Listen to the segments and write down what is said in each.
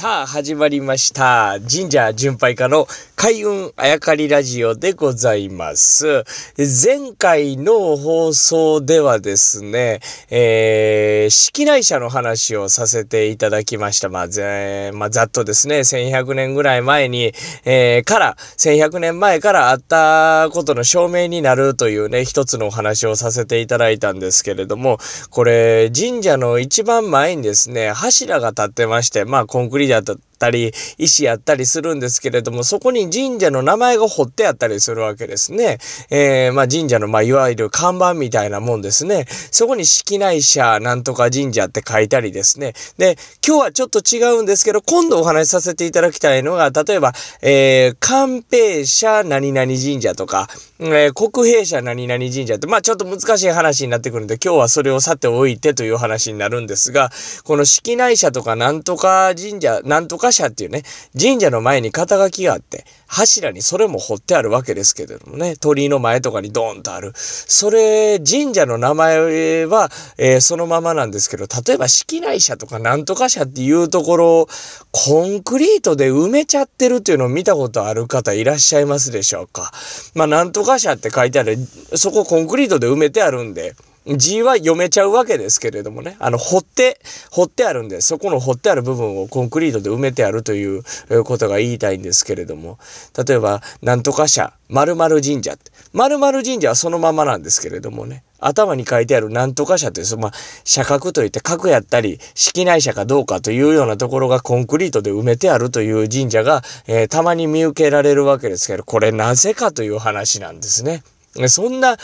さあ、始まりました。神社巡拝家の開運あやかりラジオでございます。前回の放送ではですね、えー、式内社の話をさせていただきました。まあ、ぜまあ、ざっとですね、1100年ぐらい前に、えー、から、1100年前からあったことの証明になるというね、一つのお話をさせていただいたんですけれども、これ、神社の一番前にですね、柱が立ってまして、まあ、コンクリートだったり、石やったりするんですけれども、そこに神社の名前が彫ってあったりするわけですね。えー、まあ神社の、まあいわゆる看板みたいなもんですね。そこに式内社なんとか神社って書いたりですね。で、今日はちょっと違うんですけど、今度お話しさせていただきたいのが、例えば、えー、関平社何々神社とか、えー、国平社何々神社って、まあちょっと難しい話になってくるんで、今日はそれをさておいてという話になるんですが、この式内社とかなんとか神社、なんとか社っていうね、神社の前に肩書きがあって、柱にそれも彫ってあるわけですけれどもね、鳥居の前とかにドーンとある。それ、神社の名前は、えー、そのままなんですけど、例えば式内社とかなんとか社っていうところを、コンクリートで埋めちゃってるっていうのを見たことある方いらっしゃいますでしょうか。まあ、なんとか社って書いてある、そこコンクリートで埋めてあるんで、字は読めちゃうわけですけれどもね。あの、掘って、掘ってあるんで、そこの掘ってある部分をコンクリートで埋めてあるということが言いたいんですけれども、例えば、なんとか社、〇〇神社って。〇〇神社はそのままなんですけれどもね。頭に書いてあるなんとか社という、まあ、社格といって核やったり、式内社かどうかというようなところがコンクリートで埋めてあるという神社が、えー、たまに見受けられるわけですけど、これなぜかという話なんですね。そんな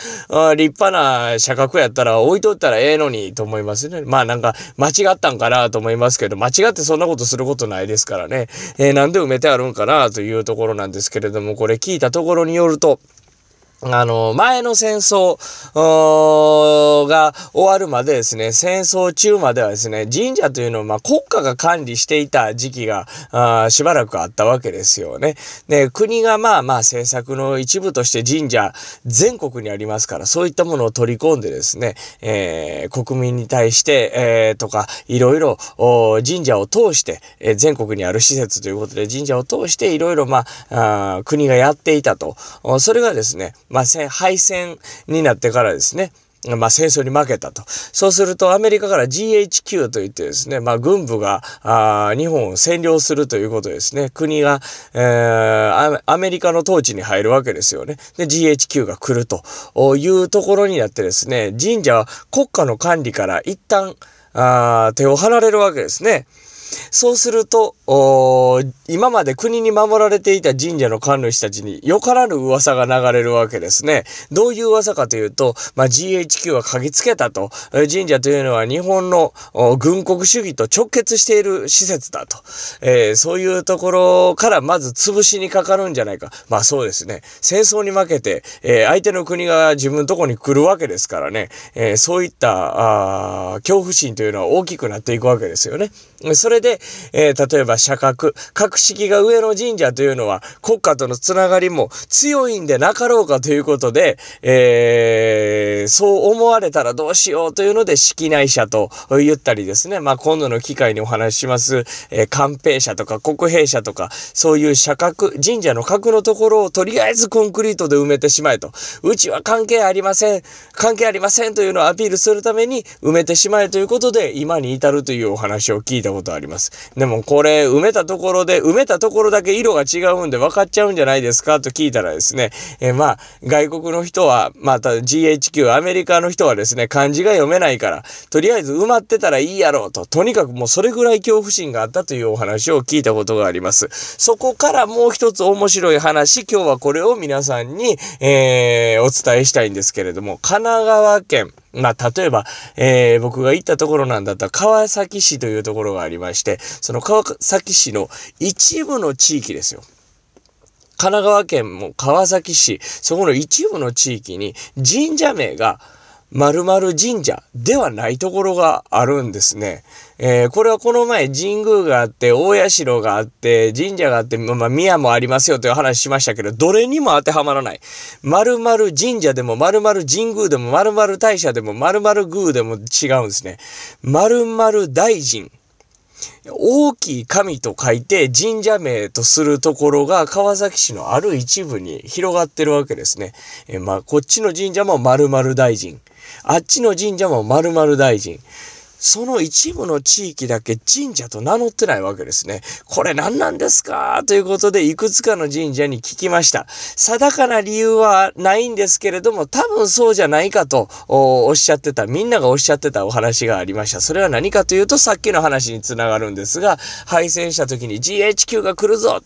立派な社格やったら置いとったらええのにと思いますね。まあなんか間違ったんかなと思いますけど、間違ってそんなことすることないですからね。えー、なんで埋めてあるんかなというところなんですけれども、これ聞いたところによると、あの、前の戦争が終わるまでですね、戦争中まではですね、神社というのをまあ国家が管理していた時期があしばらくあったわけですよね。で、国がまあまあ政策の一部として神社全国にありますから、そういったものを取り込んでですね、えー、国民に対して、えー、とか、いろいろ神社を通して、えー、全国にある施設ということで神社を通していろいろまあ、あ国がやっていたと。それがですね、まあ、敗戦になってからですね、まあ、戦争に負けたと。そうするとアメリカから GHQ といってですね、まあ、軍部があ日本を占領するということですね。国が、えー、アメリカの統治に入るわけですよね。で、GHQ が来るというところになってですね、神社は国家の管理から一旦あ手を離れるわけですね。そうすると、今まで国に守られていた神社の神主たちによからぬ噂が流れるわけですね。どういう噂かというと、まあ、GHQ は嗅ぎつけたと。神社というのは日本の軍国主義と直結している施設だと。えー、そういうところからまず潰しにかかるんじゃないか。まあそうですね。戦争に負けて、えー、相手の国が自分のとこに来るわけですからね。えー、そういったあ恐怖心というのは大きくなっていくわけですよね。それれで、えー、例えば社格、格式が上の神社というのは国家とのつながりも強いんでなかろうかということで、えー、そう思われたらどうしようというので式内社と言ったりですね。まあ今度の機会にお話しします、えー、官兵社とか国兵社とか、そういう社格、神社の格のところをとりあえずコンクリートで埋めてしまえと。うちは関係ありません。関係ありませんというのをアピールするために埋めてしまえということで今に至るというお話を聞いたことあります。ります。でもこれ埋めたところで、埋めたところだけ色が違うんで分かっちゃうんじゃないですかと聞いたらですね、えー、まあ外国の人は、また GHQ、アメリカの人はですね、漢字が読めないから、とりあえず埋まってたらいいやろうと、とにかくもうそれぐらい恐怖心があったというお話を聞いたことがあります。そこからもう一つ面白い話、今日はこれを皆さんに、えー、お伝えしたいんですけれども、神奈川県、まあ、例えば、えー、僕が行ったところなんだったら川崎市というところがありまして、その川崎市の一部の地域ですよ。神奈川県も川崎市、そこの一部の地域に神社名が〇〇神社ではないところがあるんですね。えー、これはこの前神宮があって、大社があって、神社があって、まあ、宮もありますよという話しましたけど、どれにも当てはまらない。〇〇神社でも、〇〇神宮でも、〇〇大社でも、〇〇宮でも違うんですね。〇〇大臣。大きい神と書いて神社名とするところが川崎市のある一部に広がってるわけですね。えまあ、こっちの神社も〇〇大臣。あっちの神社も〇〇大臣。その一部の地域だけ神社と名乗ってないわけですね。これ何なんですか？ということで、いくつかの神社に聞きました。定かな理由はないんですけれども、多分そうじゃないかとおっしゃってた、みんながおっしゃってたお話がありました。それは何かというと、さっきの話につながるんですが、敗戦した時に GHQ が来るぞ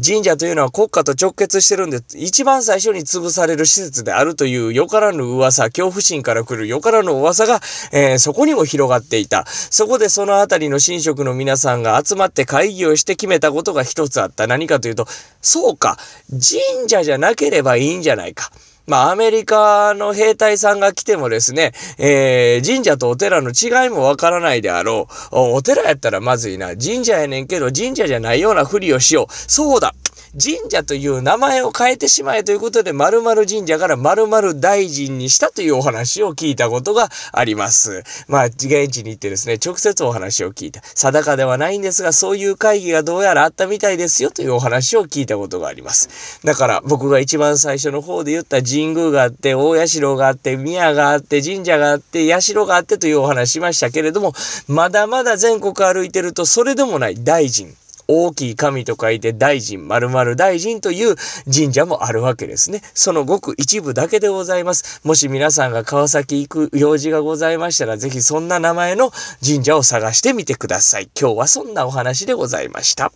神社というのは国家と直結してるんで、一番最初に潰される施設であるというよからぬ噂、恐怖心から来るよからぬ噂が、えー、そこにも広がっていいた。そこでそのあたりの神職の皆さんが集まって会議をして決めたことが一つあった。何かというと、そうか、神社じゃなければいいんじゃないか。まあ、アメリカの兵隊さんが来てもですね、えー、神社とお寺の違いもわからないであろう。お寺やったらまずいな。神社やねんけど、神社じゃないようなふりをしよう。そうだ。神社という名前を変えてしまえということで、〇〇神社から〇〇大臣にしたというお話を聞いたことがあります。まあ、現地に行ってですね、直接お話を聞いた。定かではないんですが、そういう会議がどうやらあったみたいですよというお話を聞いたことがあります。だから、僕が一番最初の方で言った神宮があって、大社があって、宮があって、神社があって、社があってというお話しましたけれども、まだまだ全国歩いてると、それでもない大臣。大きい神と書いて大臣、〇〇大臣という神社もあるわけですね。そのごく一部だけでございます。もし皆さんが川崎行く用事がございましたら、ぜひそんな名前の神社を探してみてください。今日はそんなお話でございました。